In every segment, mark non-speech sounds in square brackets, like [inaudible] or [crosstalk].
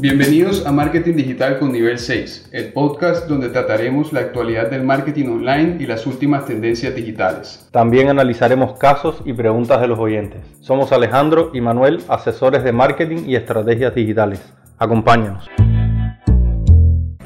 Bienvenidos a Marketing Digital con Nivel 6, el podcast donde trataremos la actualidad del marketing online y las últimas tendencias digitales. También analizaremos casos y preguntas de los oyentes. Somos Alejandro y Manuel, asesores de marketing y estrategias digitales. Acompáñanos.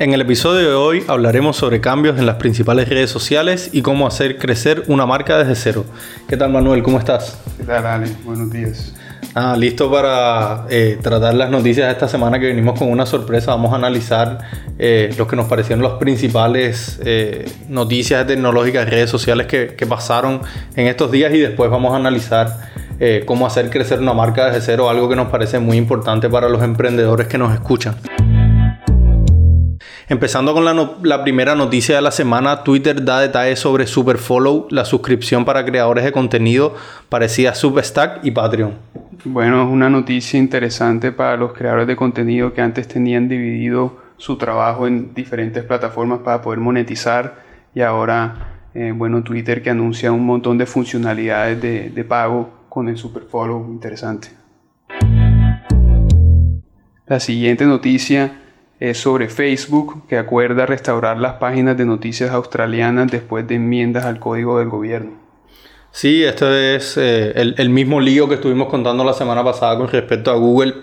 En el episodio de hoy hablaremos sobre cambios en las principales redes sociales y cómo hacer crecer una marca desde cero. ¿Qué tal Manuel? ¿Cómo estás? ¿Qué tal Ale? Buenos días. Ah, listo para eh, tratar las noticias de esta semana que venimos con una sorpresa. Vamos a analizar eh, lo que nos parecieron las principales eh, noticias tecnológicas de redes sociales que, que, pasaron en estos días y después vamos a analizar cómo hacer crecer una marca desde cero, algo que nos parece muy importante para los emprendedores que nos escuchan. Empezando con la, primera noticia de la semana, Twitter da detalles sobre Superfollow, la suscripción para creadores de contenido parecida a Substack y Patreon. Bueno, es una noticia interesante para los creadores de contenido que antes tenían dividido su trabajo en diferentes plataformas para poder monetizar y ahora, eh, bueno, Twitter que anuncia un montón de funcionalidades de, de pago con el Superfollow, interesante. La siguiente noticia es sobre Facebook, que acuerda restaurar las páginas de noticias australianas después de enmiendas al código del gobierno. Sí, esto es eh, el, mismo lío que estuvimos contando la semana pasada con respecto a Google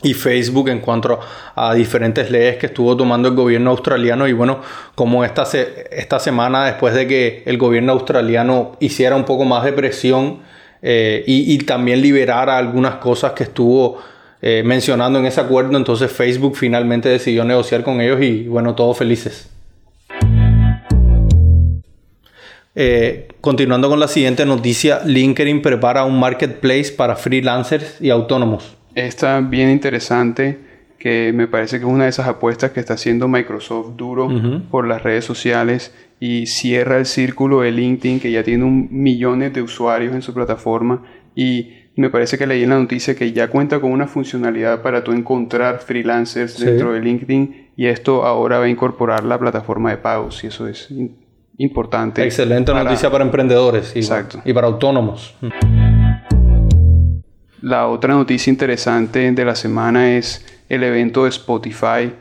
y Facebook en cuanto a diferentes leyes que estuvo tomando el gobierno australiano y bueno, como esta, esta semana después de que el gobierno australiano hiciera un poco más de presión eh, y también liberara algunas cosas que estuvo eh, mencionando en ese acuerdo, entonces Facebook finalmente decidió negociar con ellos y bueno, todos felices. Eh, continuando con la siguiente noticia, LinkedIn prepara un marketplace para freelancers y autónomos. Está bien interesante, que me parece que es una de esas apuestas que está haciendo Microsoft duro por las redes sociales y cierra el círculo de LinkedIn que ya tiene un millones de usuarios en su plataforma y me parece que leí en la noticia que ya cuenta con una funcionalidad para tú encontrar freelancers dentro de LinkedIn y esto ahora va a incorporar la plataforma de pagos y eso es importante. Excelente noticia para emprendedores y, Exacto. y para autónomos. La otra noticia interesante de la semana es el evento de Spotify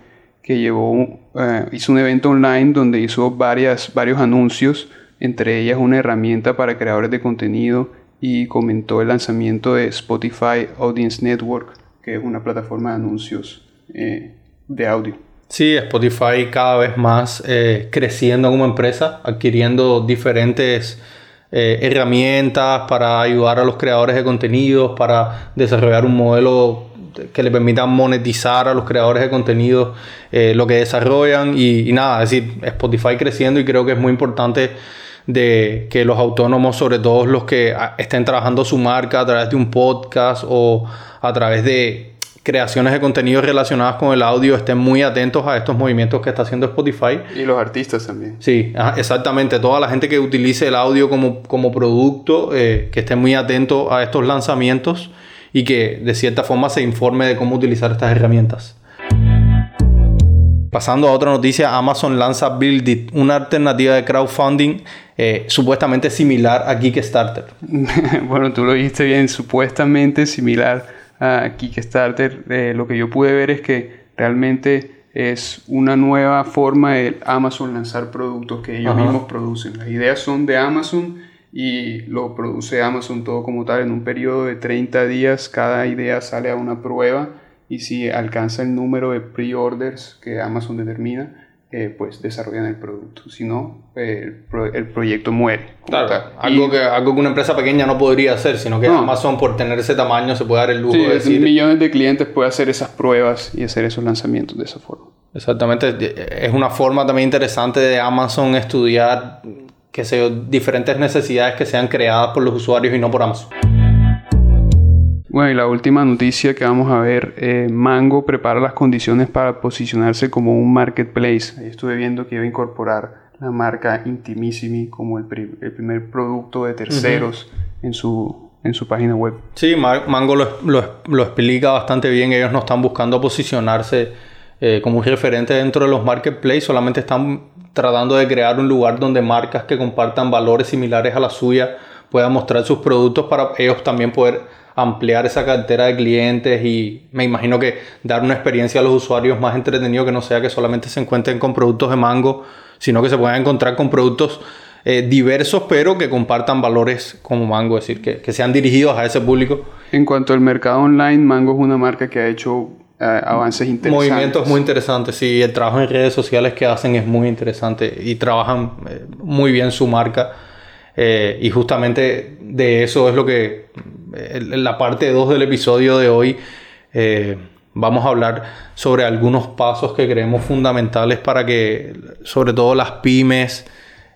que llevó, eh, hizo un evento online donde hizo varias, varios anuncios, entre ellas una herramienta para creadores de contenido y comentó el lanzamiento de Spotify Audience Network, que es una plataforma de anuncios eh, de audio. Sí, Spotify cada vez más eh, creciendo como empresa, adquiriendo diferentes eh, herramientas para ayudar a los creadores de contenidos, para desarrollar un modelo que le permita monetizar a los creadores de contenidos lo que desarrollan y, y, nada, es decir, Spotify creciendo y creo que es muy importante de que los autónomos, sobre todo los que ah, estén trabajando su marca a través de un podcast o a través de creaciones de contenido relacionadas con el audio, estén muy atentos a estos movimientos que está haciendo Spotify. Y los artistas también. Sí, exactamente. Toda la gente que utilice el audio como, como producto, eh, que esté muy atento a estos lanzamientos y que de cierta forma se informe de cómo utilizar estas herramientas. Pasando a otra noticia, Amazon lanza Build It, una alternativa de crowdfunding eh, supuestamente similar a Kickstarter. [laughs] bueno, tú lo dijiste bien, supuestamente similar a Kickstarter. Eh, lo que yo pude ver es que realmente es una nueva forma de Amazon lanzar productos que ellos mismos producen. Las ideas son de Amazon y lo produce Amazon todo como tal en un periodo de 30 días. Cada idea sale a una prueba y si alcanza el número de pre-orders que Amazon determina, eh, pues desarrollan el producto. Si no, el, proyecto muere. Claro, algo, que, algo que una empresa pequeña no podría hacer, sino que Amazon por tener ese tamaño se puede dar el lujo de decir... millones de clientes puede hacer esas pruebas y hacer esos lanzamientos de esa forma. Exactamente, es una forma también interesante de Amazon estudiar que diferentes necesidades que sean creadas por los usuarios y no por Amazon. Bueno, y la última noticia que vamos a ver, eh, Mango prepara las condiciones para posicionarse como un marketplace. Ahí estuve viendo que iba a incorporar la marca Intimissimi como el, primer producto de terceros en, su, en su página web. Sí, Mango lo, lo, explica bastante bien. Ellos no están buscando posicionarse eh, como un referente dentro de los marketplaces, solamente están tratando de crear un lugar donde marcas que compartan valores similares a la suya puedan mostrar sus productos para ellos también poder ampliar esa cartera de clientes y me imagino que dar una experiencia a los usuarios más entretenido que no sea que solamente se encuentren con productos de Mango, sino que se puedan encontrar con productos eh, diversos, pero que compartan valores como Mango, es decir, que, que, sean dirigidos a ese público. En cuanto al mercado online, Mango es una marca que ha hecho eh, avances interesantes. Movimientos muy interesantes, sí, el trabajo en redes sociales que hacen es muy interesante y trabajan eh, muy bien su marca. Y justamente de eso es lo que en la parte 2 del episodio de hoy vamos a hablar sobre algunos pasos que creemos fundamentales para que sobre todo las pymes,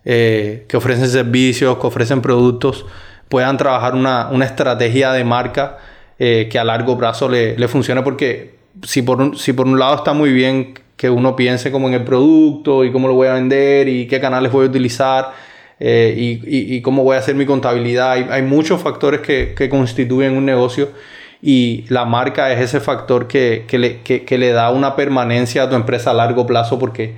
eh, que ofrecen servicios, que ofrecen productos, puedan trabajar una, estrategia de marca eh, que a largo plazo le, le, funcione porque si por, un, si por un lado está muy bien que uno piense como en el producto y cómo lo voy a vender y qué canales voy a utilizar eh, y, cómo voy a hacer mi contabilidad, hay, muchos factores que, constituyen un negocio y la marca es ese factor que, le, que le da una permanencia a tu empresa a largo plazo porque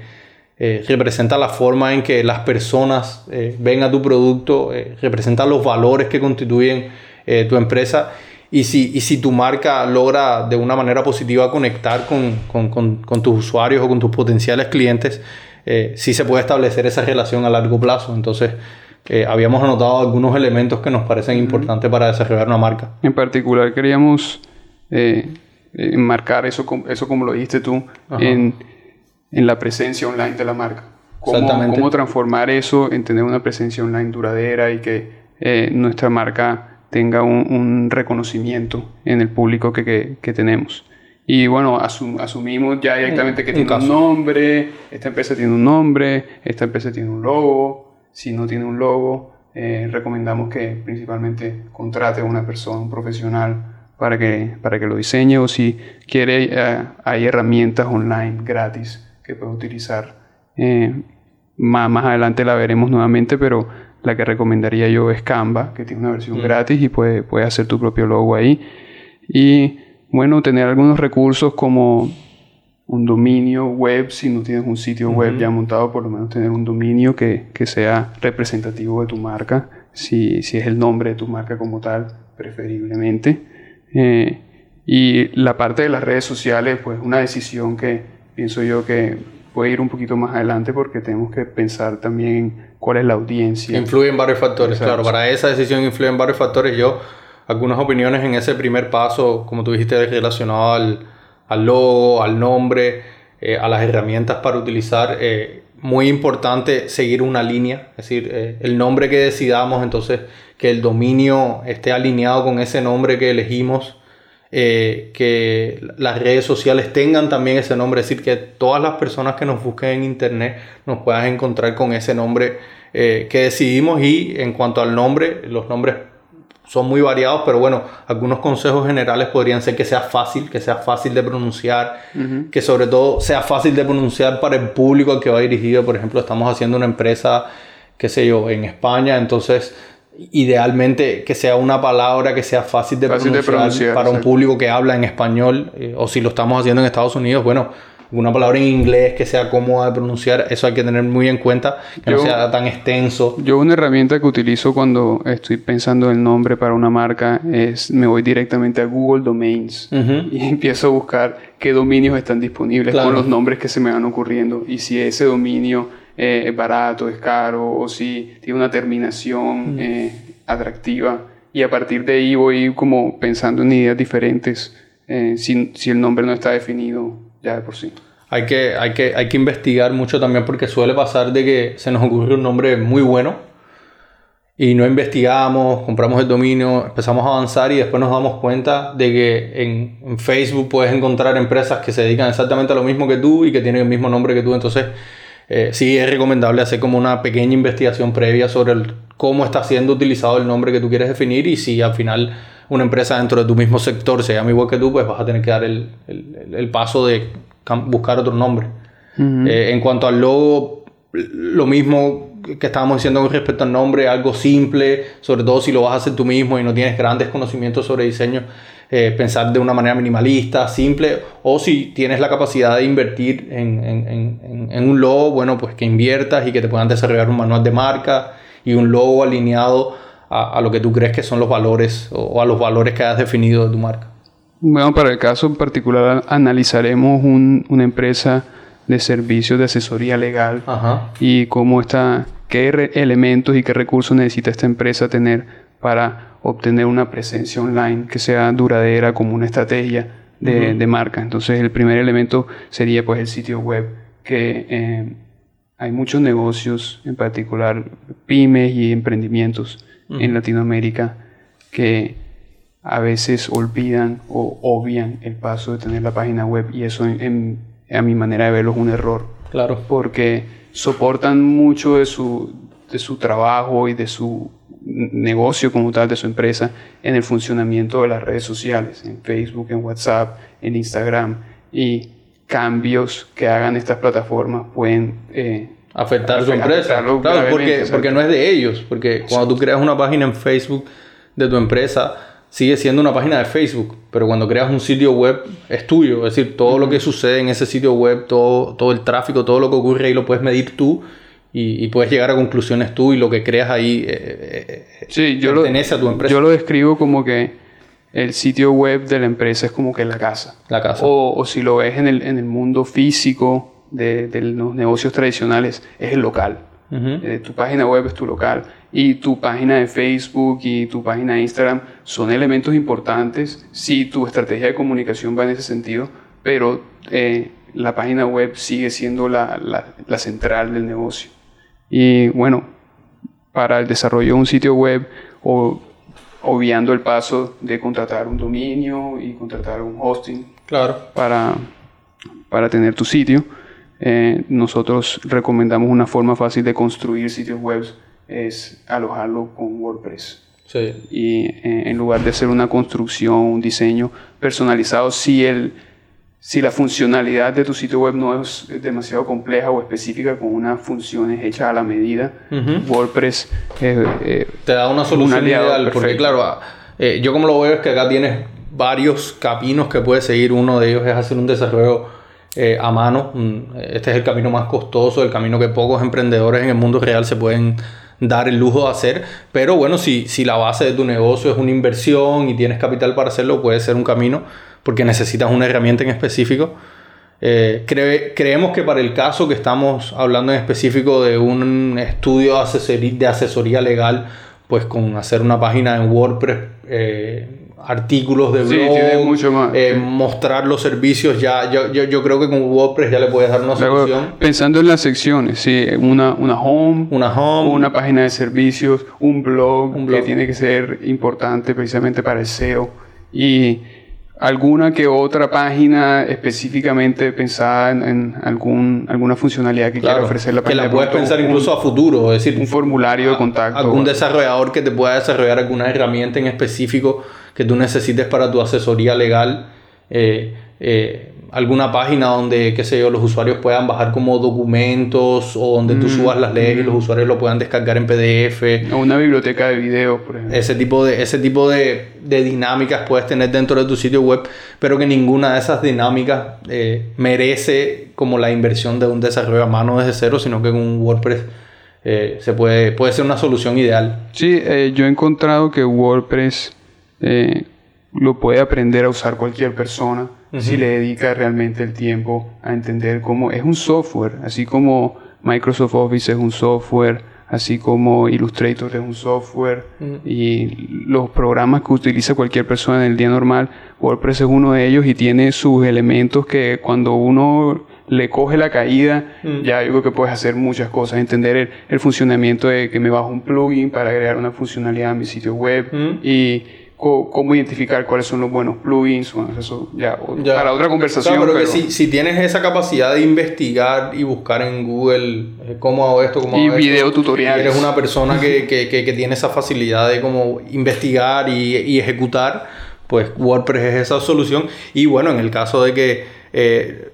eh, representa la forma en que las personas eh, ven a tu producto, representa los valores que constituyen tu empresa. Y si, y si tu marca logra de una manera positiva conectar con, con, con, tus usuarios o con tus potenciales clientes, sí se puede establecer esa relación a largo plazo. Entonces, habíamos anotado algunos elementos que nos parecen importantes para desarrollar una marca. En particular, queríamos enmarcar eso, eso como lo dijiste tú, en en la presencia online de la marca. Cómo, cómo transformar eso en tener una presencia online duradera y que eh, nuestra marca tenga un, reconocimiento en el público que, que, tenemos. Y bueno, asumimos ya directamente que tiene un nombre, esta empresa tiene un nombre, esta empresa tiene un logo. Si no tiene un logo, eh, recomendamos que principalmente contrate a una persona, un profesional, para que, para que lo diseñe o si quiere, eh, hay herramientas online gratis que puedes utilizar. Eh, más, más adelante la veremos nuevamente, pero la que recomendaría yo es Canva, que tiene una versión mm. gratis y puedes puede hacer tu propio logo ahí. Y bueno, tener algunos recursos como un dominio web, si no tienes un sitio web ya montado, por lo menos tener un dominio que, que sea representativo de tu marca, si, si, es el nombre de tu marca como tal, preferiblemente. Eh, y la parte de las redes sociales, pues una decisión que, pienso yo que puede ir un poquito más adelante porque tenemos que pensar también cuál es la audiencia. Influyen varios factores, claro. Para esa decisión influyen varios factores. Yo, algunas opiniones en ese primer paso, como tú dijiste, relacionado al, al logo, al nombre, eh, a las herramientas para utilizar. Eh, muy importante seguir una línea, es decir, eh, el nombre que decidamos, entonces que el dominio esté alineado con ese nombre que elegimos que las redes sociales tengan también ese nombre, es decir, que todas las personas que nos busquen en internet nos puedan encontrar con ese nombre que decidimos y en cuanto al nombre, los nombres son muy variados, pero bueno, algunos consejos generales podrían ser que sea fácil, que sea fácil de pronunciar, que sobre todo sea fácil de pronunciar para el público al que va dirigido. Por ejemplo, estamos haciendo una empresa, qué sé yo, en España, entonces idealmente que sea una palabra que sea fácil de, pronunciar, para un público que habla en español eh, o si lo estamos haciendo en Estados Unidos, bueno, una palabra en inglés que sea cómoda de pronunciar, eso hay que tener muy en cuenta, que no sea tan extenso. Yo una herramienta que utilizo cuando estoy pensando el nombre para una marca es me voy directamente a Google Domains y [laughs] empiezo a buscar qué dominios están disponibles con los nombres que se me van ocurriendo. Y si ese dominio eh, es barato, es caro, o si tiene una terminación eh, atractiva. Y a partir de ahí voy como pensando en ideas diferentes eh, si, si, el nombre no está definido ya de por sí. Hay que, hay, que, hay que investigar mucho también porque suele pasar de que se nos ocurre un nombre muy bueno y no investigamos, compramos el dominio, empezamos a avanzar y después nos damos cuenta de que en, Facebook puedes encontrar empresas que se dedican exactamente a lo mismo que tú y que tienen el mismo nombre que tú. Entonces eh, sí es recomendable hacer como una pequeña investigación previa sobre cómo está siendo utilizado el nombre que tú quieres definir y si al final una empresa dentro de tu mismo sector se llama igual que tú, pues vas a tener que dar el, el, paso de buscar otro nombre. Eh, en cuanto al logo, lo mismo que estábamos diciendo con respecto al nombre, algo simple, sobre todo si lo vas a hacer tú mismo y no tienes grandes conocimientos sobre diseño, eh, pensar de una manera minimalista, simple, o si tienes la capacidad de invertir en, en, en, un logo, bueno, pues que inviertas y que te puedan desarrollar un manual de marca y un logo alineado a, lo que tú crees que son los valores o, a los valores que has definido de tu marca. Bueno, para el caso en particular analizaremos una empresa de servicios de asesoría legal y cómo está, qué elementos y qué recursos necesita esta empresa tener para obtener una presencia online que sea duradera como una estrategia de, marca. Entonces el primer elemento sería pues el sitio web, que eh, hay muchos negocios, en particular pymes y emprendimientos en Latinoamérica que a veces olvidan o obvian el paso de tener la página web y eso a mi manera de verlo es un error. Claro. Porque soportan mucho de su, de su trabajo y de su negocio como tal de su empresa en el funcionamiento de las redes sociales, en Facebook, en WhatsApp, en Instagram y cambios que hagan estas plataformas pueden eh, afectar su empresa. Claro, porque, porque no es de ellos, porque cuando tú creas una página en Facebook de tu empresa, sigue siendo una página de Facebook, pero cuando creas un sitio web es tuyo, es decir, todo lo que sucede en ese sitio web, todo, todo el tráfico, todo lo que ocurre ahí lo puedes medir tú y, puedes llegar a conclusiones tú y lo que creas ahí eh, eh, sí, yo pertenece a tu empresa. Yo lo describo como que el sitio web de la empresa es como que la casa. La casa. O, si lo ves en el, en el mundo físico de, los negocios tradicionales, es el local. Eh, tu página web es tu local. Y tu página de Facebook y tu página de Instagram son elementos importantes si tu estrategia de comunicación va en ese sentido, pero la página web sigue siendo la, la central del negocio. Y bueno, para el desarrollo de un sitio web o obviando el paso de contratar un dominio y contratar un hosting claro. para, para tener tu sitio. Eh, nosotros recomendamos una forma fácil de construir sitios web es alojarlo con WordPress. Sí. Y eh, en lugar de hacer una construcción, un diseño personalizado, si el, si la funcionalidad de tu sitio web no es demasiado compleja o específica con unas funciones hechas a la medida, WordPress eh, eh, te da una solución ideal. Porque claro, ah, eh, yo como lo veo es que acá tienes varios caminos que puedes seguir. Uno de ellos es hacer un desarrollo a mano. Este es el camino más costoso, el camino que pocos emprendedores en el mundo real se pueden dar el lujo de hacer. Pero bueno, si, si la base de tu negocio es una inversión y tienes capital para hacerlo, puede ser un camino porque necesitas una herramienta en específico. Eh, creemos que para el caso que estamos hablando en específico de un estudio de asesoría, legal, pues con hacer una página en WordPress, eh, artículos de blog, eh, mostrar los servicios, ya yo, yo, creo que con WordPress ya le puedes dar una solución. Pensando en las secciones, sí, una, una home, una home, una página de servicios, un blog, un blog. que tiene que ser importante precisamente para el SEO y alguna que otra página específicamente pensada en, algún, alguna funcionalidad que quiera ofrecer la página. Que la puedes pensar incluso a futuro, es decir, un formulario de contacto. Algún desarrollador que te pueda desarrollar alguna herramienta en específico que tú necesites para tu asesoría legal. Eh, eh, alguna página donde, qué sé yo, los usuarios puedan bajar como documentos o donde tú mm, subas las leyes y los mm. usuarios lo puedan descargar en PDF. O una biblioteca de videos, por ejemplo. Ese tipo de, ese tipo de, de, dinámicas puedes tener dentro de tu sitio web, pero que ninguna de esas dinámicas eh, merece como la inversión de un desarrollo a mano desde cero, sino que con un WordPress eh, se puede, puede ser una solución ideal. Sí, eh, yo he encontrado que WordPress lo puede aprender a usar cualquier persona si le dedica realmente el tiempo a entender cómo es un software, así como Microsoft Office es un software, así como Illustrator es un software y los programas que utiliza cualquier persona en el día normal, WordPress es uno de ellos y tiene sus elementos que cuando uno le coge la caída, ya yo creo que puedes hacer muchas cosas, entender el, funcionamiento de que me bajo un plugin para agregar una funcionalidad a mi sitio web y cómo identificar cuáles son los buenos plugins, eso ya, para otra conversación. pero, que si, si, tienes esa capacidad de investigar y buscar en Google eh, cómo hago esto, cómo y video tutoriales. eres una persona [laughs] que, que, que, tiene esa facilidad de cómo investigar y, y, ejecutar, pues WordPress es esa solución. Y bueno, en el caso de que eh,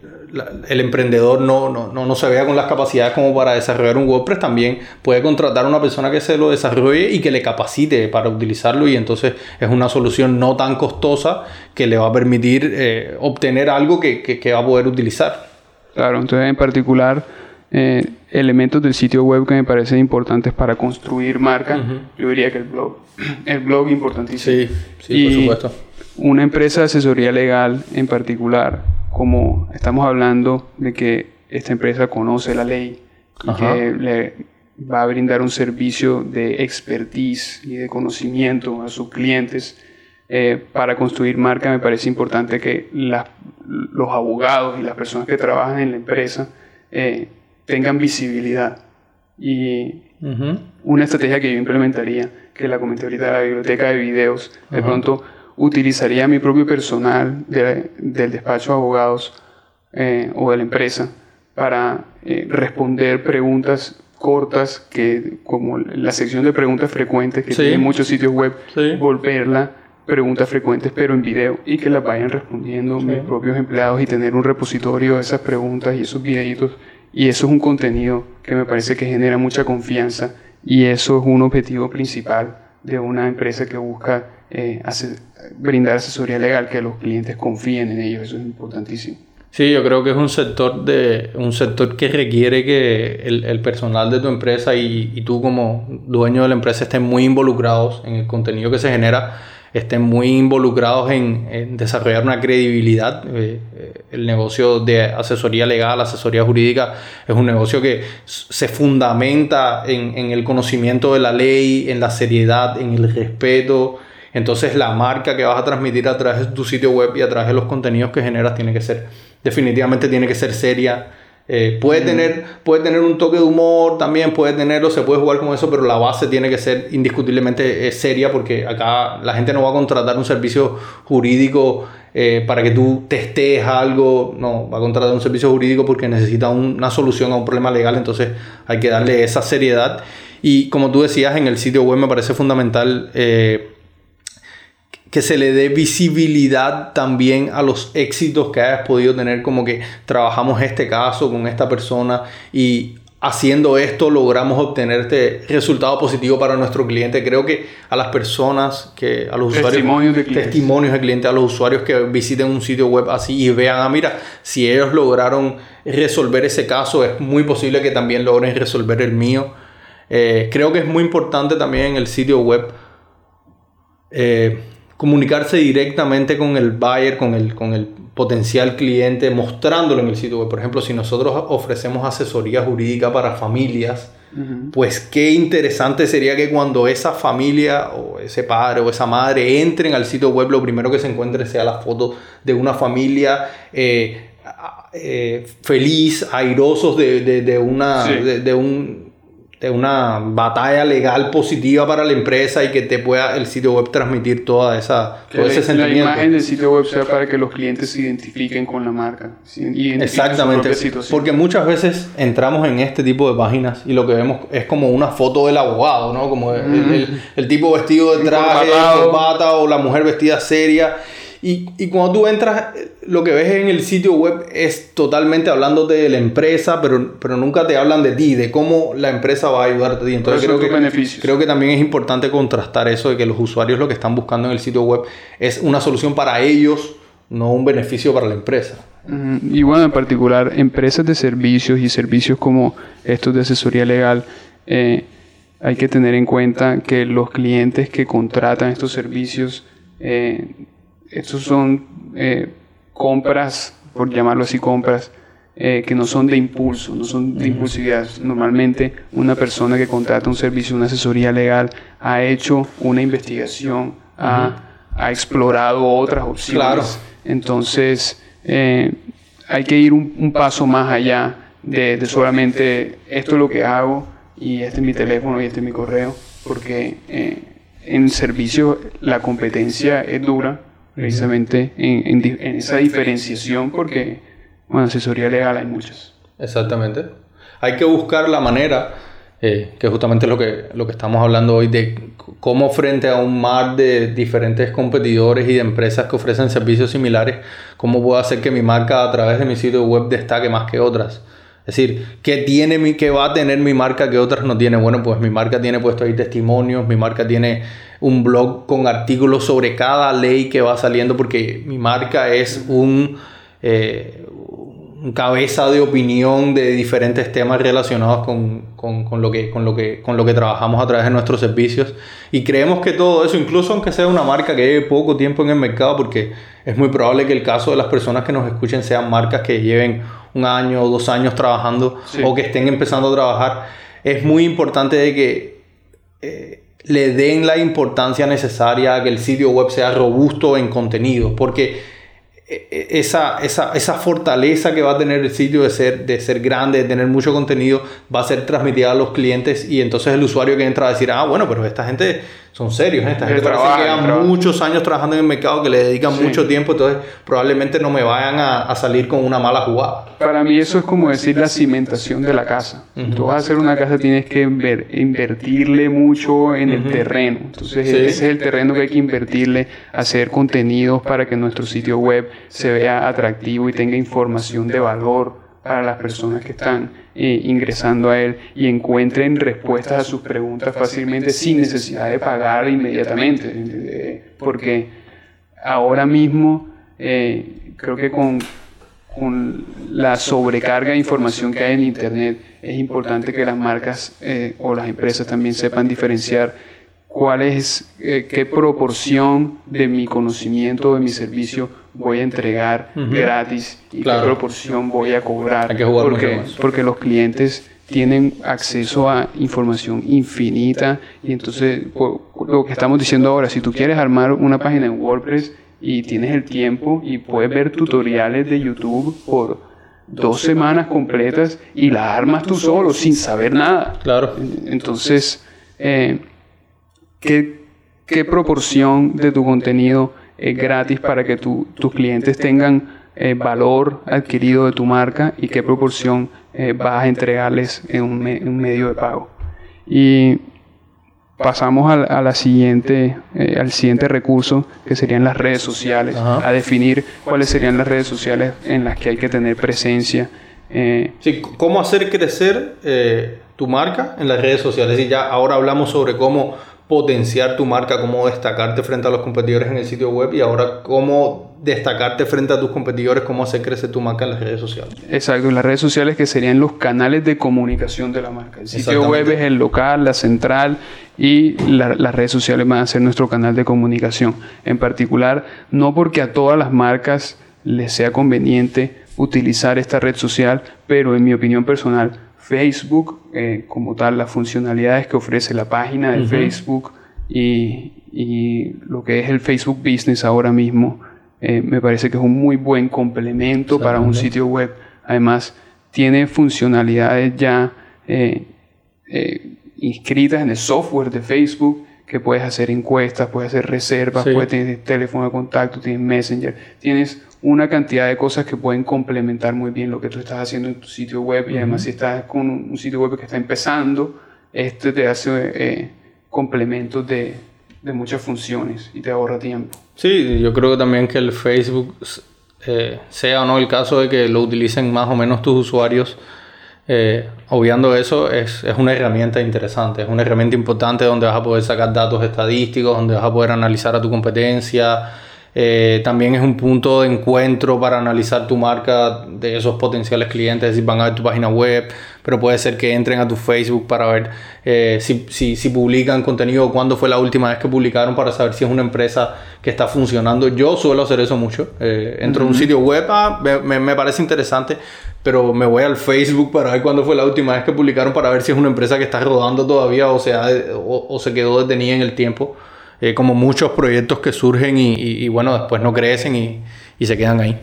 el emprendedor no, no, no, se vea con las capacidades como para desarrollar un WordPress, también puede contratar a una persona que se lo desarrolle y que le capacite para utilizarlo y entonces es una solución no tan costosa que le va a permitir eh, obtener algo que, va a poder utilizar. Claro, entonces en particular eh, elementos del sitio web que me parecen importantes para construir marca, yo diría que el blog. El blog importantísimo. Sí, sí, por supuesto. Una empresa de asesoría legal en particular, como estamos hablando de que esta empresa conoce la ley y que le va a brindar un servicio de expertise y de conocimiento a sus clientes, eh, para construir marca me parece importante que los abogados y las personas que trabajan en la empresa eh, tengan visibilidad. Y una estrategia que yo implementaría, que la comenté ahorita, la biblioteca de videos, de pronto utilizaría mi propio personal del despacho de abogados eh, o de la empresa para responder preguntas cortas que como la sección de preguntas frecuentes que tiene muchos sitios web volverla preguntas frecuentes, pero en video, y que las vayan respondiendo mis propios empleados y tener un repositorio de esas preguntas y esos videitos. Y eso es un contenido que me parece que genera mucha confianza y eso es un objetivo principal de una empresa que busca eh, brindar asesoría legal, que los clientes confíen en ellos, eso es importantísimo. Sí, yo creo que es un sector, de, un sector que requiere que el, el personal de tu empresa y, y, tú como dueño de la empresa estén muy involucrados en el contenido que se genera estén muy involucrados en, desarrollar una credibilidad. Eh, eh, el negocio de asesoría legal, asesoría jurídica, es un negocio que se fundamenta en, en, el conocimiento de la ley, en la seriedad, en el respeto. Entonces la marca que vas a transmitir a través de tu sitio web y a través de los contenidos que generas tiene que ser, definitivamente tiene que ser seria. Eh, puede, tener, puede tener un toque de humor también, puede tenerlo, se puede jugar con eso, pero la base tiene que ser indiscutiblemente eh, seria porque acá la gente no va a contratar un servicio jurídico eh, para que tú testes algo, no, va a contratar un servicio jurídico porque necesita una solución a un problema legal, entonces hay que darle esa seriedad. Y como tú decías, en el sitio web me parece fundamental que se le dé visibilidad también a los éxitos que hayas podido tener, como que trabajamos este caso con esta persona y haciendo esto logramos obtener este resultado positivo para nuestro cliente. Creo que a las personas, que a los testimonios usuarios, de testimonios de clientes, a los usuarios que visiten un sitio web así y vean, ah, mira, si ellos lograron resolver ese caso, es muy posible que también logren resolver el mío. Eh, creo que es muy importante también en el sitio web. Eh, comunicarse directamente con el buyer, con el, con el potencial cliente, mostrándolo en el sitio web. Por ejemplo, si nosotros ofrecemos asesoría jurídica para familias, pues qué interesante sería que cuando esa familia o ese padre o esa madre entren al sitio web, lo primero que se encuentre sea la foto de una familia. Eh, eh, feliz, airosos de, de, una, de, un una batalla legal positiva para la empresa y que te pueda el sitio web transmitir toda esa todo ese sentimiento. La imagen del sitio web sea para que los clientes se identifiquen con la marca. Exactamente. Porque muchas veces entramos en este tipo de páginas y lo que vemos es como una foto del abogado, ¿no? Como el, tipo vestido de traje, corbata o la mujer vestida seria y, y, cuando tú entras, lo que ves en el sitio web es totalmente hablándote de la empresa, pero, pero nunca te hablan de ti, de cómo la empresa va a ayudarte a ti. Entonces creo que, creo que también es importante contrastar eso de que los usuarios lo que están buscando en el sitio web es una solución para ellos, no un beneficio para la empresa. Y bueno, en particular, empresas de servicios y servicios como estos de asesoría legal, eh, hay que tener en cuenta que los clientes que contratan estos servicios eh, estos son eh, compras, por llamarlo así, compras eh, que no son de impulso, no son de impulsividad. Normalmente una persona que contrata un servicio, una asesoría legal, ha hecho una investigación, ha, explorado otras opciones. Entonces eh, hay que ir un, paso más allá de, de, solamente esto es lo que hago y este es mi teléfono y este es mi correo, porque en servicio la competencia es dura precisamente en, esa diferenciación porque, bueno, asesoría legal hay muchas. Exactamente. Hay que buscar la manera, eh, que justamente es lo que, lo que estamos hablando hoy, de cómo frente a un mar de diferentes competidores y de empresas que ofrecen servicios similares, cómo puedo hacer que mi marca a través de mi sitio web destaque más que otras. Es decir, ¿qué, tiene mi, ¿qué va a tener mi marca que otras no tienen? Bueno, pues mi marca tiene puesto ahí testimonios, mi marca tiene un blog con artículos sobre cada ley que va saliendo, porque mi marca es un, eh, cabeza de opinión de diferentes temas relacionados con, con, lo que, con, lo que, con lo que trabajamos a través de nuestros servicios. Y creemos que todo eso, incluso aunque sea una marca que lleve poco tiempo en el mercado, porque es muy probable que el caso de las personas que nos escuchen sean marcas que lleven un año o dos años trabajando o que estén empezando a trabajar, es muy importante de que eh, le den la importancia necesaria a que el sitio web sea robusto en contenido, porque esa, esa, esa, fortaleza que va a tener el sitio de ser, de ser grande, de tener mucho contenido, va a ser transmitida a los clientes y entonces el usuario que entra a decir, ah, bueno, pero esta gente son serios, ¿eh? esta gente que llevan muchos años trabajando en el mercado, que le dedican mucho tiempo, entonces probablemente no me vayan a, a, salir con una mala jugada. Para mí eso es como decir la cimentación de la casa. Tú vas a hacer una casa, tienes que invertirle mucho en el terreno. Entonces ese es el terreno que hay que invertirle, hacer contenidos para que nuestro sitio web se vea atractivo y tenga información de valor para las personas que están eh, ingresando a él y encuentren respuestas a sus preguntas fácilmente sin necesidad de pagar inmediatamente. Porque ahora mismo eh, creo que con, la sobrecarga de información que hay en Internet es importante que las marcas eh, o las empresas también sepan diferenciar cuál es, qué proporción de mi conocimiento, de mi servicio voy a entregar gratis y qué proporción voy a cobrar. porque, porque los clientes tienen acceso a información infinita y entonces lo que estamos diciendo ahora, si tú quieres armar una página en WordPress y tienes el tiempo y puedes ver tutoriales de YouTube por dos semanas completas y la armas tú solo sin saber nada. Claro. Entonces, eh, ¿qué, ¿qué proporción de tu contenido es gratis para que tus clientes tengan eh, valor adquirido de tu marca y qué proporción eh, vas a entregarles en un, medio de pago. Y pasamos a, la siguiente, eh, al siguiente recurso que serían las redes sociales, a definir cuáles serían las redes sociales en las que hay que tener presencia. sí, cómo hacer crecer tu marca en las redes sociales. Y ya ahora hablamos sobre cómo potenciar tu marca, cómo destacarte frente a los competidores en el sitio web y ahora cómo destacarte frente a tus competidores, cómo hacer crecer tu marca en las redes sociales. Exacto, las redes sociales que serían los canales de comunicación de la marca. El sitio web es el local, la central y las redes sociales van a ser nuestro canal de comunicación. En particular, no porque a todas las marcas les sea conveniente utilizar esta red social, pero en mi opinión personal, Facebook eh, como tal, las funcionalidades que ofrece la página de Facebook y, lo que es el Facebook Business ahora mismo, eh, me parece que es un muy buen complemento para un sitio web. Además, tiene funcionalidades ya eh, inscritas en el software de Facebook que puedes hacer encuestas, puedes hacer reservas, puedes tener teléfono de contacto, tienes Messenger, tienes una cantidad de cosas que pueden complementar muy bien lo que tú estás haciendo en tu sitio web y además si estás con un sitio web que está empezando, este te hace eh, complementos de, de, muchas funciones y te ahorra tiempo. Sí, yo creo que también que el Facebook, eh, sea o no el caso de que lo utilicen más o menos tus usuarios, eh, obviando eso, es, es, una herramienta interesante, es una herramienta importante donde vas a poder sacar datos estadísticos, donde vas a poder analizar a tu competencia, eh, también es un punto de encuentro para analizar tu marca de esos potenciales clientes, es decir, van a ver tu página web, pero puede ser que entren a tu Facebook para ver eh, si, si, si, publican contenido, cuándo fue la última vez que publicaron para saber si es una empresa que está funcionando. Yo suelo hacer eso mucho. Eh, entro a un sitio web, ah, me, me, parece interesante, pero me voy al Facebook para ver cuándo fue la última vez que publicaron para ver si es una empresa que está rodando todavía o, sea, o, o se quedó detenida en el tiempo. Eh, como muchos proyectos que surgen y, bueno, después no crecen y, se quedan ahí.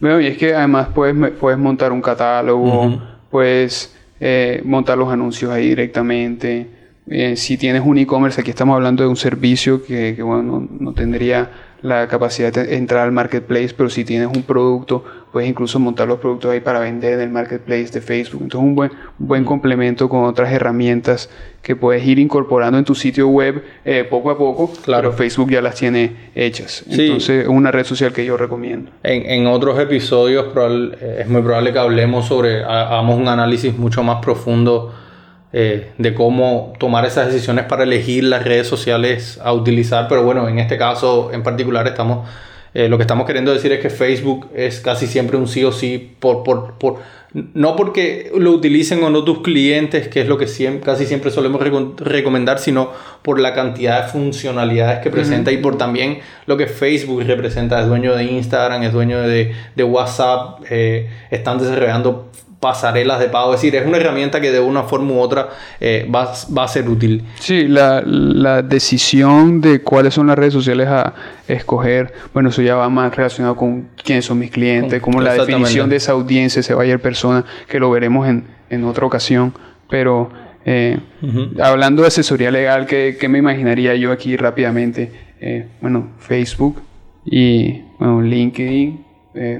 Bueno, y es que además puedes, puedes montar un catálogo, puedes eh, montar los anuncios ahí directamente. Eh, si tienes un e-commerce, aquí estamos hablando de un servicio que, bueno, no tendría la capacidad de entrar al marketplace, pero si tienes un producto, puedes incluso montar los productos ahí para vender en el marketplace de Facebook. Entonces, un buen, buen complemento con otras herramientas que puedes ir incorporando en tu sitio web eh, poco a poco, claro. pero Facebook ya las tiene hechas. Entonces, es una red social que yo recomiendo. En, en otros episodios eh, es muy probable que hablemos sobre, hagamos un análisis mucho más profundo eh, de cómo tomar esas decisiones para elegir las redes sociales a utilizar, pero bueno, en este caso en particular estamos Eh, lo que estamos queriendo decir es que Facebook es casi siempre un sí o sí por, por, por no porque lo utilicen o no tus clientes, que es lo que casi siempre solemos recomendar, sino por la cantidad de funcionalidades que presenta y por también lo que Facebook representa. Es dueño de Instagram, es dueño de, de WhatsApp, eh, están desarrollando pasarelas de pago. Es decir, es una herramienta que de una forma u otra eh, va, va, a ser útil. Sí, la, la, decisión de cuáles son las redes sociales a escoger, bueno, eso ya va más relacionado con quiénes son mis clientes, cómo la definición de esa audiencia, ese buyer persona, que lo veremos en, en otra ocasión. Pero eh, hablando de asesoría legal, ¿qué, ¿qué, me imaginaría yo aquí rápidamente? Eh, bueno, Facebook y bueno, LinkedIn.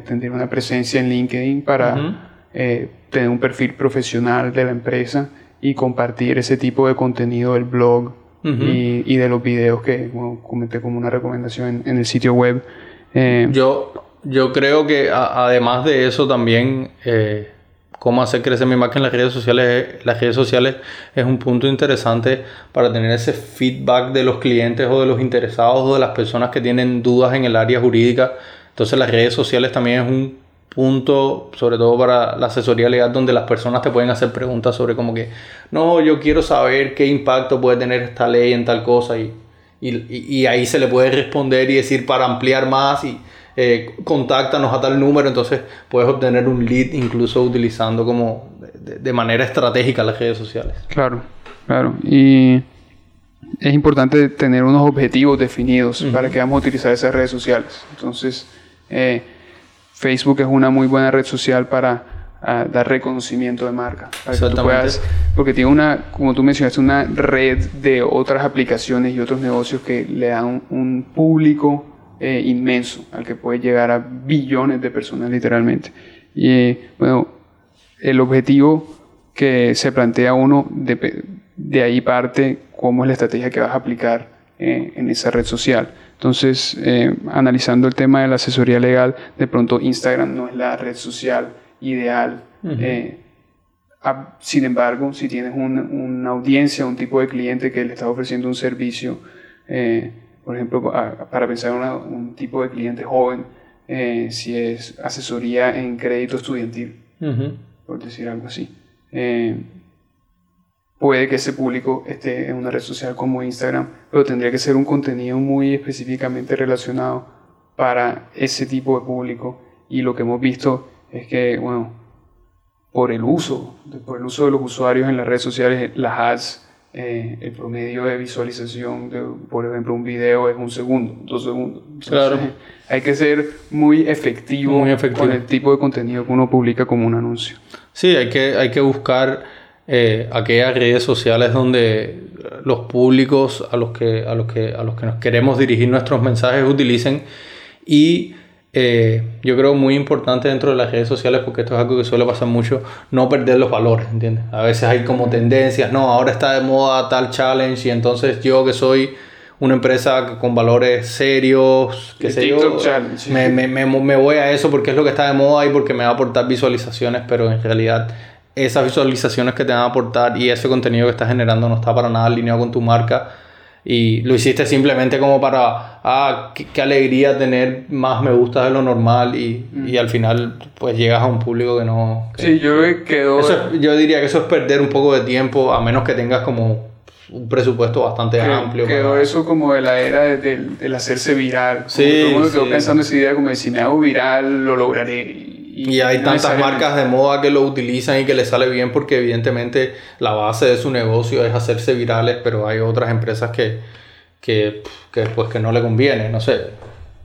tendría una presencia en LinkedIn para eh, tener un perfil profesional de la empresa y compartir ese tipo de contenido del blog y, y, de los videos que comenté como una recomendación en, el sitio web. Eh, yo, yo creo que además de eso también, eh, cómo hacer crecer mi marca en las redes sociales, las redes sociales es un punto interesante para tener ese feedback de los clientes o de los interesados o de las personas que tienen dudas en el área jurídica. Entonces las redes sociales también es un punto, sobre todo para la asesoría legal, donde las personas te pueden hacer preguntas sobre como que, no, yo quiero saber qué impacto puede tener esta ley en tal cosa y, y, ahí se le puede responder y decir para ampliar más y eh, contáctanos a tal número, entonces puedes obtener un lead incluso utilizando como de, manera estratégica las redes sociales. Claro, claro. Y es importante tener unos objetivos definidos para que vamos a utilizar esas redes sociales. Entonces, eh, Facebook es una muy buena red social para ah, dar reconocimiento de marca. Para que tú puedas, porque tiene una, como tú mencionaste, una red de otras aplicaciones y otros negocios que le dan un, público eh, inmenso al que puede llegar a billones de personas literalmente. Y bueno, el objetivo que se plantea uno, de, de ahí parte cómo es la estrategia que vas a aplicar eh, en esa red social. Entonces, eh, analizando el tema de la asesoría legal, de pronto Instagram no es la red social ideal. Eh, sin embargo, si tienes una audiencia, un tipo de cliente que le está ofreciendo un servicio, por ejemplo, para pensar en un tipo de cliente joven, si es asesoría en crédito estudiantil, por decir algo así puede que ese público esté en una red social como Instagram, pero tendría que ser un contenido muy específicamente relacionado para ese tipo de público. Y lo que hemos visto es que, bueno, por el uso, por el uso de los usuarios en las redes sociales, las ads, eh, el promedio de visualización de, por ejemplo, un video es un segundo, dos segundos. claro. [laughs] Hay que ser muy efectivo, muy efectivo con el tipo de contenido que uno publica como un anuncio. Sí, hay que, hay que buscar eh, aquellas redes sociales donde los públicos a los que, a los que, a los que nos queremos dirigir nuestros mensajes utilicen y eh, yo creo muy importante dentro de las redes sociales, porque esto es algo que suele pasar mucho, no perder los valores, ¿entiendes? A veces hay como tendencias, no, ahora está de moda tal challenge y entonces yo que soy una empresa con valores serios, que sé yo, me, me, me, me, voy a eso porque es lo que está de moda y porque me va a aportar visualizaciones, pero en realidad esas visualizaciones que te van a aportar y ese contenido que estás generando no está para nada alineado con tu marca y lo hiciste simplemente como para, ah, qué, alegría tener más me gusta de lo normal y, y, al final pues llegas a un público que no... sí, yo quedó... yo diría que eso es perder un poco de tiempo a menos que tengas como un presupuesto bastante amplio. Quedó eso como de la era del hacerse viral. Sí, todo el mundo quedó pensando esa idea como de si me hago viral lo lograré y, hay tantas marcas de moda que lo utilizan y que les sale bien porque evidentemente la base de su negocio es hacerse virales, pero hay otras empresas que, que, que, pues, que no le conviene, no sé.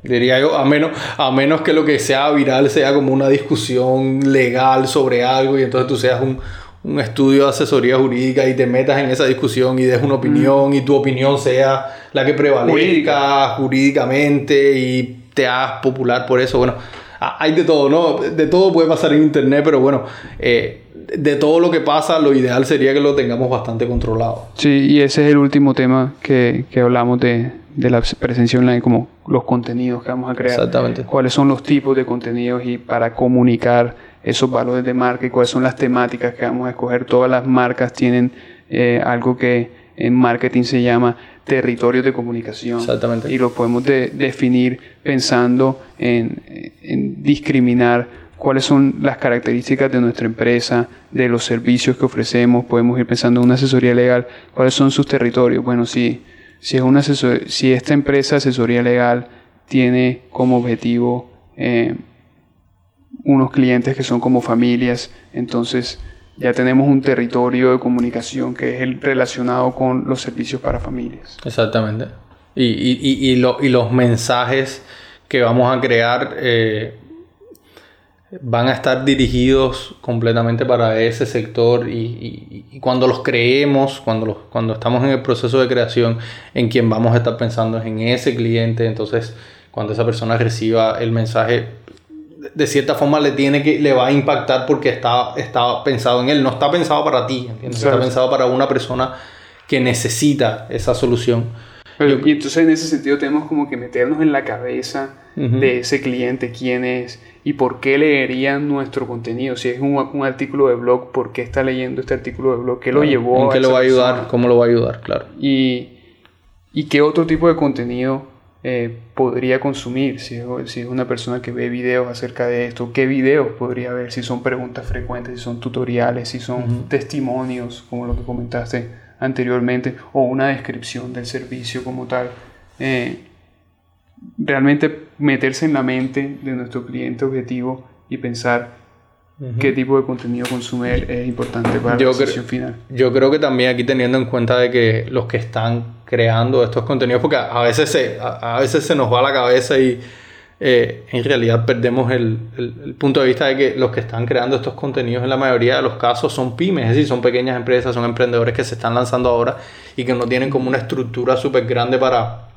Diría yo, a menos, a menos que lo que sea viral sea como una discusión legal sobre algo y entonces tú seas un, un estudio de asesoría jurídica y te metas en esa discusión y des una opinión y tu opinión sea la que prevalezca jurídicamente y te hagas popular por eso. Bueno, hay de todo, ¿no? De todo puede pasar en Internet, pero bueno, eh, de todo lo que pasa, lo ideal sería que lo tengamos bastante controlado. Sí, y ese es el último tema que, que hablamos de, de, la presencia online, como los contenidos que vamos a crear. Exactamente. Cuáles son los tipos de contenidos y para comunicar esos valores de marca y cuáles son las temáticas que vamos a escoger. Todas las marcas tienen eh, algo que en marketing se llama territorios de comunicación. Exactamente. Y lo podemos definir pensando en, en discriminar cuáles son las características de nuestra empresa, de los servicios que ofrecemos, podemos ir pensando en una asesoría legal, cuáles son sus territorios. Bueno, si, si, es una si esta empresa asesoría legal tiene como objetivo eh, unos clientes que son como familias, entonces ya tenemos un territorio de comunicación que es el relacionado con los servicios para familias. Exactamente. Y, y, y, los mensajes que vamos a crear eh, van a estar dirigidos completamente para ese sector y, cuando los creemos, cuando, los, cuando estamos en el proceso de creación, en quien vamos a estar pensando es en ese cliente, entonces cuando esa persona reciba el mensaje, de cierta forma le tiene que le va a impactar porque está, está pensado en él, no está pensado para ti, está pensado para una persona que necesita esa solución. y entonces en ese sentido tenemos como que meternos en la cabeza de ese cliente, quién es y por qué leerían nuestro contenido. Si es un, un, artículo de blog, ¿por qué está leyendo este artículo de blog? ¿Qué lo llevó? ¿En qué lo va a ayudar? ¿Cómo lo va a ayudar? Claro. Y, y qué otro tipo de contenido eh, podría consumir. Si, si, es una persona que ve videos acerca de esto, ¿qué videos podría ver? Si son preguntas frecuentes, si son tutoriales, si son testimonios, como lo que comentaste anteriormente, o una descripción del servicio como tal. Eh, realmente meterse en la mente de nuestro cliente objetivo y pensar qué tipo de contenido consumir es importante para la decisión final. Yo creo que también aquí teniendo en cuenta de que los que están creando estos contenidos, porque a veces se, a, veces se nos va la cabeza y eh, en realidad perdemos el, el, punto de vista de que los que están creando estos contenidos en la mayoría de los casos son pymes, es decir, son pequeñas empresas, son emprendedores que se están lanzando ahora y que no tienen como una estructura súper grande para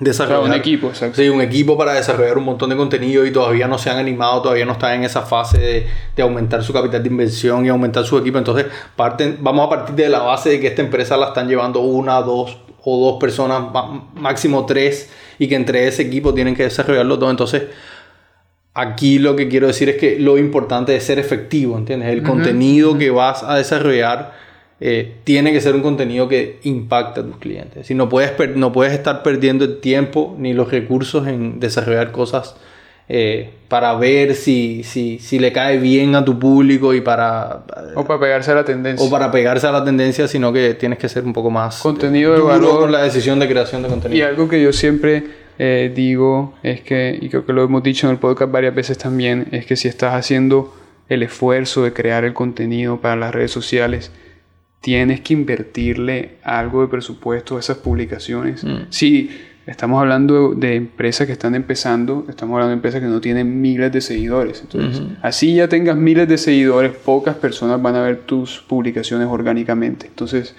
desarrollar un equipo, exacto. Sí, un equipo para desarrollar un montón de contenido y todavía no se han animado, todavía no están en esa fase de, de, aumentar su capital de inversión y aumentar su equipo. Entonces, parten, vamos a partir de la base de que esta empresa la están llevando una, dos o dos personas, máximo tres, y que entre ese equipo tienen que desarrollarlo todo. Entonces, aquí lo que quiero decir es que lo importante es ser efectivo, ¿entiendes? El contenido que vas a desarrollar eh, tiene que ser un contenido que impacte a tus clientes. Si no puedes, no puedes estar perdiendo el tiempo ni los recursos en desarrollar cosas eh, para ver si, si, si, le cae bien a tu público y para... O para pegarse a la tendencia. O para pegarse a la tendencia, sino que tienes que ser un poco más... Contenido de valor. Con la decisión de creación de contenido. Y algo que yo siempre eh, digo es que, y creo que lo hemos dicho en el podcast varias veces también, es que si estás haciendo el esfuerzo de crear el contenido para las redes sociales, tienes que invertirle algo de presupuesto a esas publicaciones. Mm. Si estamos hablando de empresas que están empezando, estamos hablando de empresas que no tienen miles de seguidores. Entonces, así ya tengas miles de seguidores, pocas personas van a ver tus publicaciones orgánicamente. Entonces,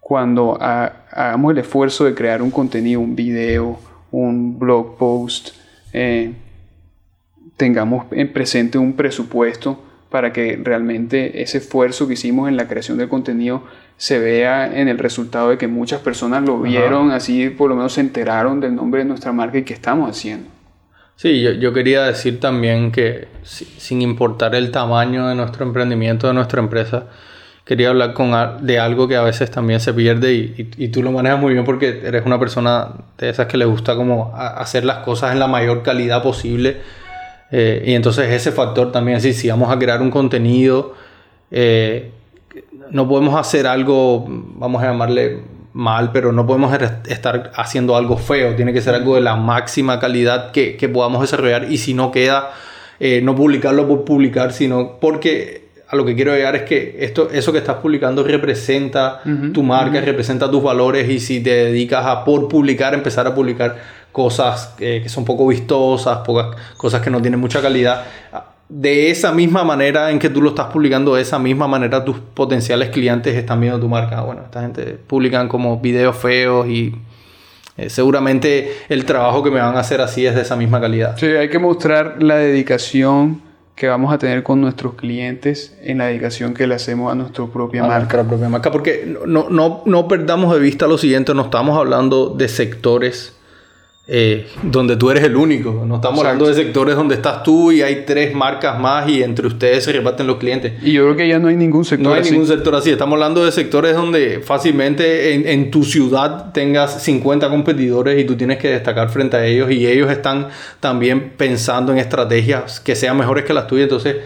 cuando hagamos el esfuerzo de crear un contenido, un video, un blog post, eh, tengamos en presente un presupuesto para que realmente ese esfuerzo que hicimos en la creación del contenido se vea en el resultado de que muchas personas lo vieron, así por lo menos se enteraron del nombre de nuestra marca y qué estamos haciendo. Sí, yo, quería decir también que sin importar el tamaño de nuestro emprendimiento, de nuestra empresa, quería hablar con, de algo que a veces también se pierde y, y, tú lo manejas muy bien porque eres una persona de esas que le gusta como hacer las cosas en la mayor calidad posible eh, y entonces ese factor también, así, si vamos a crear un contenido, eh, no podemos hacer algo, vamos a llamarle mal, pero no podemos estar haciendo algo feo, tiene que ser algo de la máxima calidad que, que podamos desarrollar. Y si no queda, eh, no publicarlo por publicar, sino porque a lo que quiero llegar es que esto, eso que estás publicando representa tu marca, representa tus valores. Y si te dedicas a por publicar, empezar a publicar cosas que son poco vistosas, pocas cosas que no tienen mucha calidad. De esa misma manera en que tú lo estás publicando, de esa misma manera tus potenciales clientes están viendo tu marca. Bueno, esta gente publican como videos feos y eh, seguramente el trabajo que me van a hacer así es de esa misma calidad. Sí, hay que mostrar la dedicación que vamos a tener con nuestros clientes en la dedicación que le hacemos a nuestra propia marca. A propia marca, porque no, no, no perdamos de vista lo siguiente, no estamos hablando de sectores eh, donde tú eres el único. No estamos hablando de sectores donde estás tú y hay tres marcas más y entre ustedes se reparten los clientes. Y yo creo que ya no hay ningún sector no hay ningún sector así. Estamos hablando de sectores donde fácilmente en, en, tu ciudad tengas 50 competidores y tú tienes que destacar frente a ellos y ellos están también pensando en estrategias que sean mejores que las tuyas. Entonces,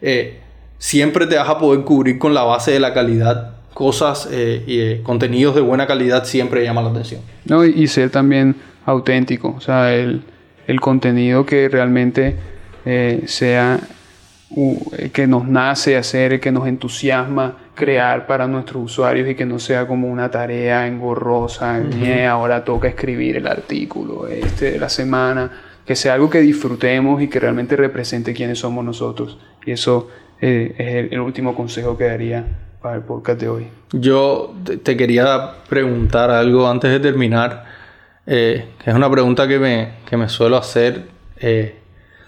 eh, siempre te vas a poder cubrir con la base de la calidad cosas eh, y contenidos de buena calidad siempre llaman la atención. No, y, y ser también auténtico, o sea, el, contenido que realmente eh, sea que nos nace hacer, que nos entusiasma crear para nuestros usuarios y que no sea como una tarea engorrosa, ahora toca escribir el artículo este de la semana, que sea algo que disfrutemos y que realmente represente quiénes somos nosotros. Y eso eh, es el, último consejo que daría para el podcast de hoy. Yo te quería preguntar algo antes de terminar. Eh, es una pregunta que me, que me suelo hacer. Eh,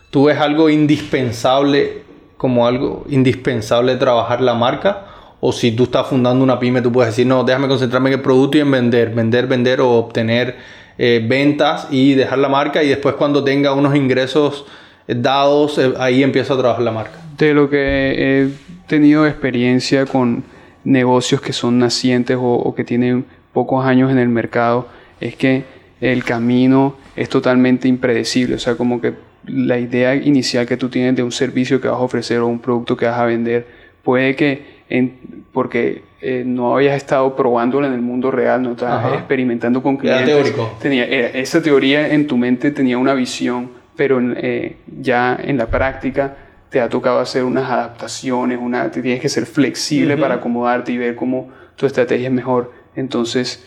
¿Tú ves algo indispensable como algo indispensable trabajar la marca? O si tú estás fundando una pyme, tú puedes decir, no, déjame concentrarme en el producto y en vender, vender, vender o obtener eh, ventas y dejar la marca y después cuando tenga unos ingresos dados, ahí empiezo a trabajar la marca. De lo que he tenido experiencia con negocios que son nacientes o que tienen pocos años en el mercado, es que el camino es totalmente impredecible. O sea, como que la idea inicial que tú tienes de un servicio que vas a ofrecer o un producto que vas a vender, puede que, en, porque eh, no habías estado probándolo en el mundo real, no estabas experimentando con clientes. Tenía, esa teoría en tu mente tenía una visión, pero eh, ya en la práctica te ha tocado hacer unas adaptaciones, una, te tienes que ser flexible para acomodarte y ver cómo tu estrategia es mejor. Entonces,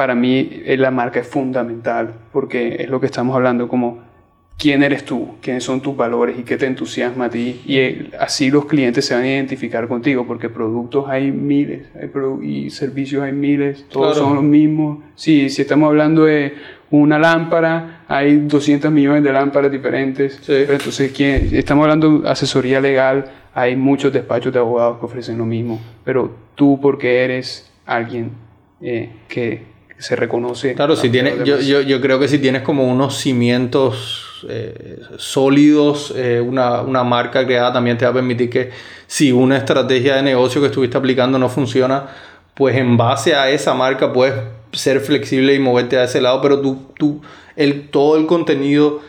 para mí eh, la marca es fundamental porque es lo que estamos hablando como quién eres tú, quiénes son tus valores y qué te entusiasma a ti. Y eh, así los clientes se van a identificar contigo porque productos hay miles y servicios hay miles, todos son los mismos. Sí, si estamos hablando de una lámpara, hay 200 millones de lámparas diferentes. Pero entonces, ¿quién? estamos hablando de asesoría legal, hay muchos despachos de abogados que ofrecen lo mismo. Pero tú porque eres alguien eh, que se reconoce. Claro, si tiene, yo, yo, yo, creo que si tienes como unos cimientos eh, sólidos, eh, una, una, marca creada también te va a permitir que si una estrategia de negocio que estuviste aplicando no funciona, pues en base a esa marca puedes ser flexible y moverte a ese lado, pero tú, tú el, todo el contenido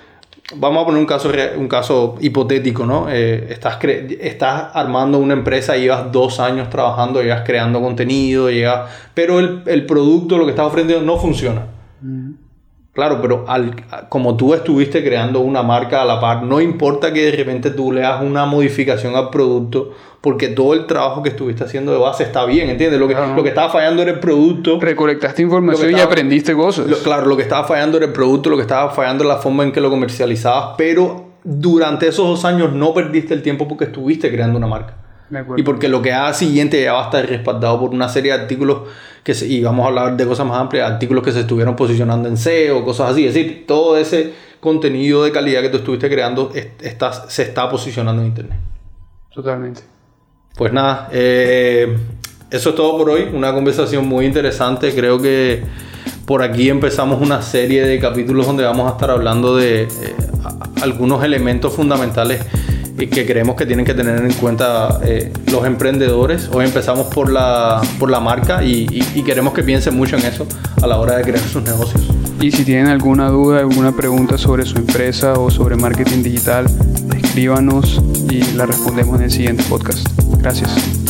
vamos a poner un caso, un caso hipotético, ¿no? Eh, estás, estás armando una empresa, llevas dos años trabajando, llevas creando contenido, llevas, pero el, el, producto, lo que estás ofreciendo, no funciona. Mm. Claro, pero al, como tú estuviste creando una marca a la par, no importa que de repente tú le hagas una modificación al producto, porque todo el trabajo que estuviste haciendo de base está bien, ¿entiendes? Lo que, lo que estaba fallando era el producto. Recolectaste información y aprendiste cosas. claro, lo que estaba fallando era el producto, lo que estaba fallando era la forma en que lo comercializabas, pero durante esos dos años no perdiste el tiempo porque estuviste creando una marca. Y porque lo que haga siguiente ya va a estar respaldado por una serie de artículos que se, y vamos a hablar de cosas más amplias, artículos que se estuvieron posicionando en SEO, cosas así. Es decir, todo ese contenido de calidad que tú estuviste creando se está posicionando en Internet. Totalmente. Pues nada, eh, eso es todo por hoy. Una conversación muy interesante. Creo que por aquí empezamos una serie de capítulos donde vamos a estar hablando de eh, algunos elementos fundamentales que creemos que tienen que tener en cuenta eh, los emprendedores. Hoy empezamos por la, por la marca y, queremos que piensen mucho en eso a la hora de crear sus negocios. Y si tienen alguna duda, alguna pregunta sobre su empresa o sobre marketing digital, escríbanos y la respondemos en el siguiente podcast. Gracias.